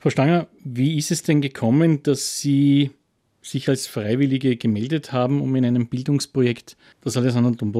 Frau Stanger, wie ist es denn gekommen, dass Sie sich als Freiwillige gemeldet haben, um in einem Bildungsprojekt des Alessandro Don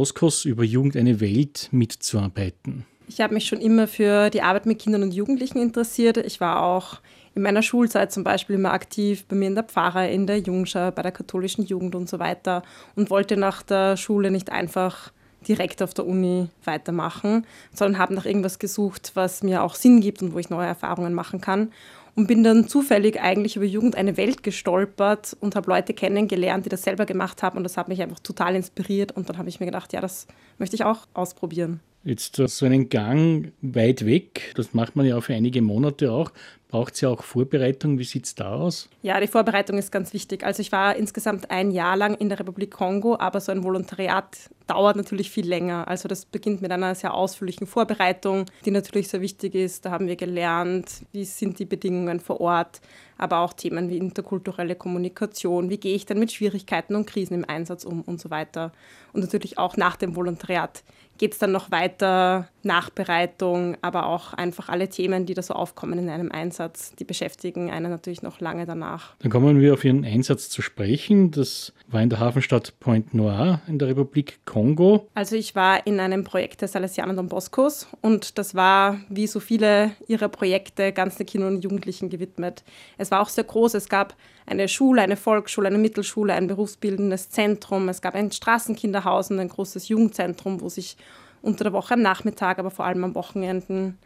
über Jugend eine Welt mitzuarbeiten? Ich habe mich schon immer für die Arbeit mit Kindern und Jugendlichen interessiert. Ich war auch in meiner Schulzeit zum Beispiel immer aktiv bei mir in der Pfarre, in der Jungschau, bei der katholischen Jugend und so weiter und wollte nach der Schule nicht einfach direkt auf der Uni weitermachen, sondern habe nach irgendwas gesucht, was mir auch Sinn gibt und wo ich neue Erfahrungen machen kann und bin dann zufällig eigentlich über Jugend eine Welt gestolpert und habe Leute kennengelernt, die das selber gemacht haben und das hat mich einfach total inspiriert und dann habe ich mir gedacht, ja, das möchte ich auch ausprobieren. Jetzt so einen Gang weit weg, das macht man ja auch für einige Monate auch. Braucht es ja auch Vorbereitung? Wie sieht es da aus? Ja, die Vorbereitung ist ganz wichtig. Also ich war insgesamt ein Jahr lang in der Republik Kongo, aber so ein Volontariat dauert natürlich viel länger. Also das beginnt mit einer sehr ausführlichen Vorbereitung, die natürlich sehr wichtig ist. Da haben wir gelernt, wie sind die Bedingungen vor Ort, aber auch Themen wie interkulturelle Kommunikation, wie gehe ich denn mit Schwierigkeiten und Krisen im Einsatz um und so weiter. Und natürlich auch nach dem Volontariat geht es dann noch weiter, Nachbereitung, aber auch einfach alle Themen, die da so aufkommen in einem Einsatz, die beschäftigen einen natürlich noch lange danach. Dann kommen wir auf Ihren Einsatz zu sprechen. Das war in der Hafenstadt Point Noir in der Republik Kongo. Also ich war in einem Projekt der Salesianer Don Boscos und das war, wie so viele ihrer Projekte, ganz den Kindern und Jugendlichen gewidmet. Es war auch sehr groß. Es gab eine Schule, eine Volksschule, eine Mittelschule, ein berufsbildendes Zentrum. Es gab ein Straßenkinderhaus und ein großes Jugendzentrum, wo sich unter der Woche am Nachmittag, aber vor allem am Wochenenden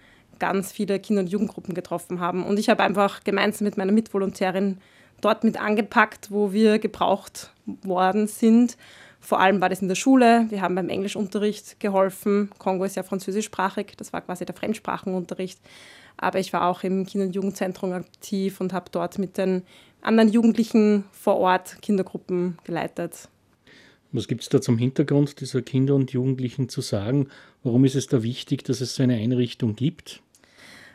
ganz viele Kinder- und Jugendgruppen getroffen haben. Und ich habe einfach gemeinsam mit meiner Mitvolontärin dort mit angepackt, wo wir gebraucht worden sind. Vor allem war das in der Schule. Wir haben beim Englischunterricht geholfen. Kongo ist ja französischsprachig, das war quasi der Fremdsprachenunterricht. Aber ich war auch im Kinder- und Jugendzentrum aktiv und habe dort mit den anderen Jugendlichen vor Ort Kindergruppen geleitet. Was gibt es da zum Hintergrund dieser Kinder und Jugendlichen zu sagen? Warum ist es da wichtig, dass es so eine Einrichtung gibt?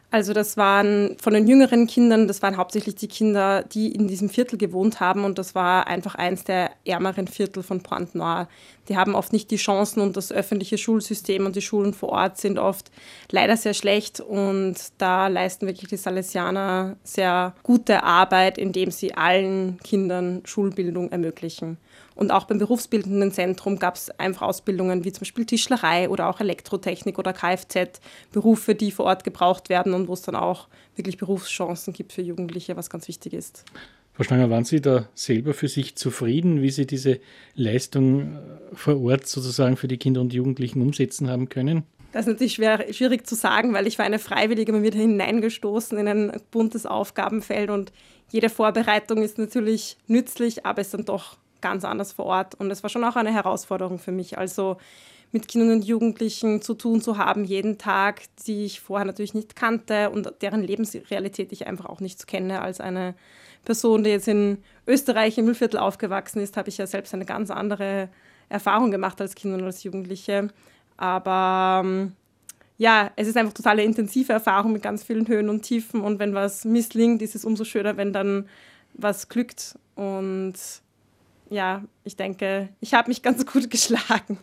Also das waren von den jüngeren Kindern, das waren hauptsächlich die Kinder, die in diesem Viertel gewohnt haben und das war einfach eins der ärmeren Viertel von Pointe Noire. Die haben oft nicht die Chancen und das öffentliche Schulsystem und die Schulen vor Ort sind oft leider sehr schlecht und da leisten wirklich die Salesianer sehr gute Arbeit, indem sie allen Kindern Schulbildung ermöglichen. Und auch beim berufsbildenden Zentrum gab es einfach Ausbildungen wie zum Beispiel Tischlerei oder auch Elektrotechnik oder Kfz, Berufe, die vor Ort gebraucht werden und wo es dann auch wirklich Berufschancen gibt für Jugendliche, was ganz wichtig ist. Frau Stanger, waren Sie da selber für sich zufrieden, wie Sie diese Leistung äh, vor Ort sozusagen für die Kinder und Jugendlichen umsetzen haben können? Das ist natürlich schwer, schwierig zu sagen, weil ich war eine Freiwillige, man wird hineingestoßen in ein buntes Aufgabenfeld und jede Vorbereitung ist natürlich nützlich, aber es ist dann doch ganz anders vor Ort. Und es war schon auch eine Herausforderung für mich. Also mit Kindern und Jugendlichen zu tun zu haben, jeden Tag, die ich vorher natürlich nicht kannte und deren Lebensrealität ich einfach auch nicht kenne. Als eine Person, die jetzt in Österreich im Müllviertel aufgewachsen ist, habe ich ja selbst eine ganz andere Erfahrung gemacht als Kind und als Jugendliche. Aber ähm, ja, es ist einfach totale intensive Erfahrung mit ganz vielen Höhen und Tiefen. Und wenn was misslingt, ist es umso schöner, wenn dann was glückt. Und ja, ich denke, ich habe mich ganz gut geschlagen.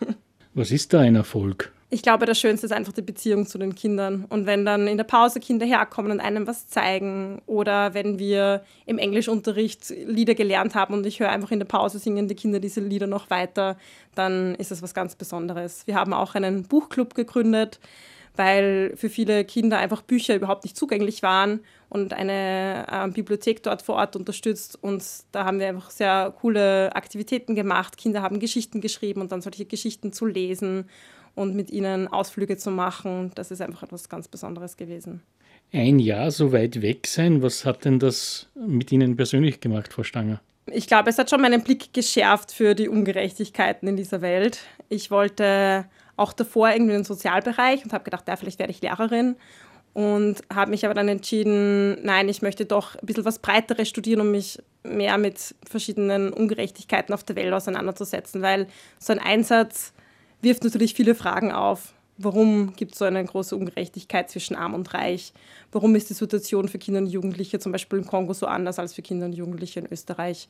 Was ist da ein Erfolg? Ich glaube, das Schönste ist einfach die Beziehung zu den Kindern. Und wenn dann in der Pause Kinder herkommen und einem was zeigen oder wenn wir im Englischunterricht Lieder gelernt haben und ich höre einfach in der Pause singen die Kinder diese Lieder noch weiter, dann ist das was ganz Besonderes. Wir haben auch einen Buchclub gegründet, weil für viele Kinder einfach Bücher überhaupt nicht zugänglich waren und eine äh, Bibliothek dort vor Ort unterstützt. Und da haben wir einfach sehr coole Aktivitäten gemacht. Kinder haben Geschichten geschrieben und dann solche Geschichten zu lesen und mit ihnen Ausflüge zu machen. Das ist einfach etwas ganz Besonderes gewesen. Ein Jahr so weit weg sein, was hat denn das mit Ihnen persönlich gemacht, Frau Stanger? Ich glaube, es hat schon meinen Blick geschärft für die Ungerechtigkeiten in dieser Welt. Ich wollte auch davor irgendwie den Sozialbereich und habe gedacht, ja, vielleicht werde ich Lehrerin und habe mich aber dann entschieden, nein, ich möchte doch ein bisschen was Breiteres studieren, um mich mehr mit verschiedenen Ungerechtigkeiten auf der Welt auseinanderzusetzen, weil so ein Einsatz wirft natürlich viele Fragen auf. Warum gibt es so eine große Ungerechtigkeit zwischen Arm und Reich? Warum ist die Situation für Kinder und Jugendliche zum Beispiel im Kongo so anders als für Kinder und Jugendliche in Österreich?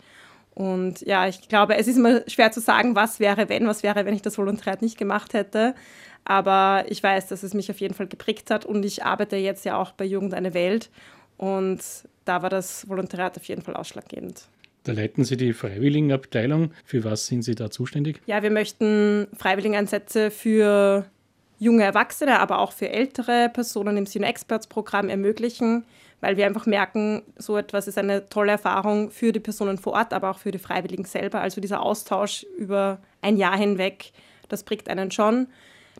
Und ja, ich glaube, es ist immer schwer zu sagen, was wäre, wenn, was wäre, wenn ich das Volontariat nicht gemacht hätte. Aber ich weiß, dass es mich auf jeden Fall geprägt hat und ich arbeite jetzt ja auch bei Jugend eine Welt. Und da war das Volontariat auf jeden Fall ausschlaggebend. Da leiten Sie die Freiwilligenabteilung. Für was sind Sie da zuständig? Ja, wir möchten Freiwilligeneinsätze für junge Erwachsene, aber auch für ältere Personen im Senior Experts Programm ermöglichen, weil wir einfach merken, so etwas ist eine tolle Erfahrung für die Personen vor Ort, aber auch für die Freiwilligen selber. Also dieser Austausch über ein Jahr hinweg, das prägt einen schon.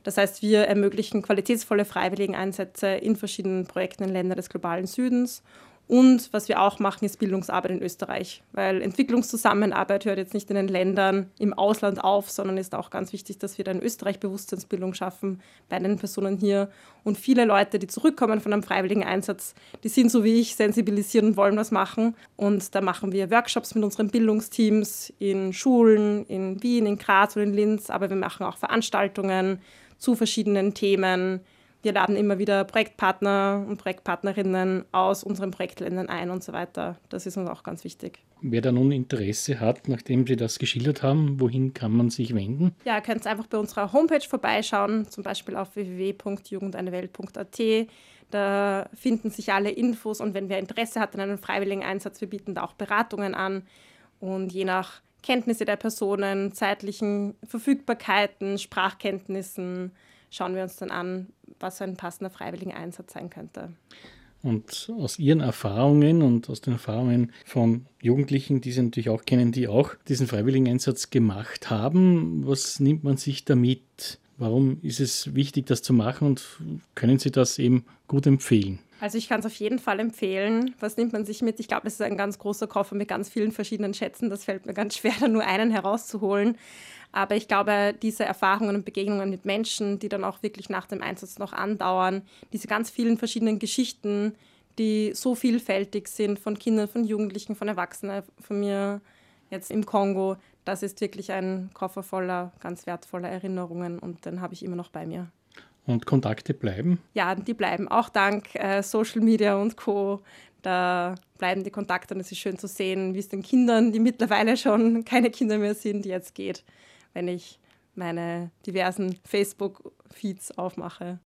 Das heißt, wir ermöglichen qualitätsvolle Freiwilligeneinsätze in verschiedenen Projekten in Ländern des globalen Südens und was wir auch machen, ist Bildungsarbeit in Österreich, weil Entwicklungszusammenarbeit hört jetzt nicht in den Ländern im Ausland auf, sondern ist auch ganz wichtig, dass wir da in Österreich Bewusstseinsbildung schaffen bei den Personen hier. Und viele Leute, die zurückkommen von einem freiwilligen Einsatz, die sind so wie ich, sensibilisieren und wollen was machen. Und da machen wir Workshops mit unseren Bildungsteams in Schulen, in Wien, in Graz und in Linz, aber wir machen auch Veranstaltungen zu verschiedenen Themen wir laden immer wieder Projektpartner und Projektpartnerinnen aus unseren Projektländern ein und so weiter. Das ist uns auch ganz wichtig. Wer da nun Interesse hat, nachdem Sie das geschildert haben, wohin kann man sich wenden? Ja, ihr könnt einfach bei unserer Homepage vorbeischauen, zum Beispiel auf www.jugendeinewelt.at. Da finden sich alle Infos und wenn wer Interesse hat an einem freiwilligen Einsatz, wir bieten da auch Beratungen an. Und je nach Kenntnisse der Personen, zeitlichen Verfügbarkeiten, Sprachkenntnissen, schauen wir uns dann an, was ein passender freiwilliger Einsatz sein könnte. Und aus Ihren Erfahrungen und aus den Erfahrungen von Jugendlichen, die Sie natürlich auch kennen, die auch diesen freiwilligen Einsatz gemacht haben, was nimmt man sich damit? Warum ist es wichtig, das zu machen und können Sie das eben gut empfehlen? Also ich kann es auf jeden Fall empfehlen. Was nimmt man sich mit? Ich glaube, es ist ein ganz großer Koffer mit ganz vielen verschiedenen Schätzen. Das fällt mir ganz schwer, da nur einen herauszuholen. Aber ich glaube, diese Erfahrungen und Begegnungen mit Menschen, die dann auch wirklich nach dem Einsatz noch andauern, diese ganz vielen verschiedenen Geschichten, die so vielfältig sind von Kindern, von Jugendlichen, von Erwachsenen, von mir jetzt im Kongo, das ist wirklich ein Koffer voller ganz wertvoller Erinnerungen und den habe ich immer noch bei mir. Und Kontakte bleiben? Ja, die bleiben auch dank äh, Social Media und Co. Da bleiben die Kontakte und es ist schön zu sehen, wie es den Kindern, die mittlerweile schon keine Kinder mehr sind, jetzt geht wenn ich meine diversen Facebook-Feeds aufmache.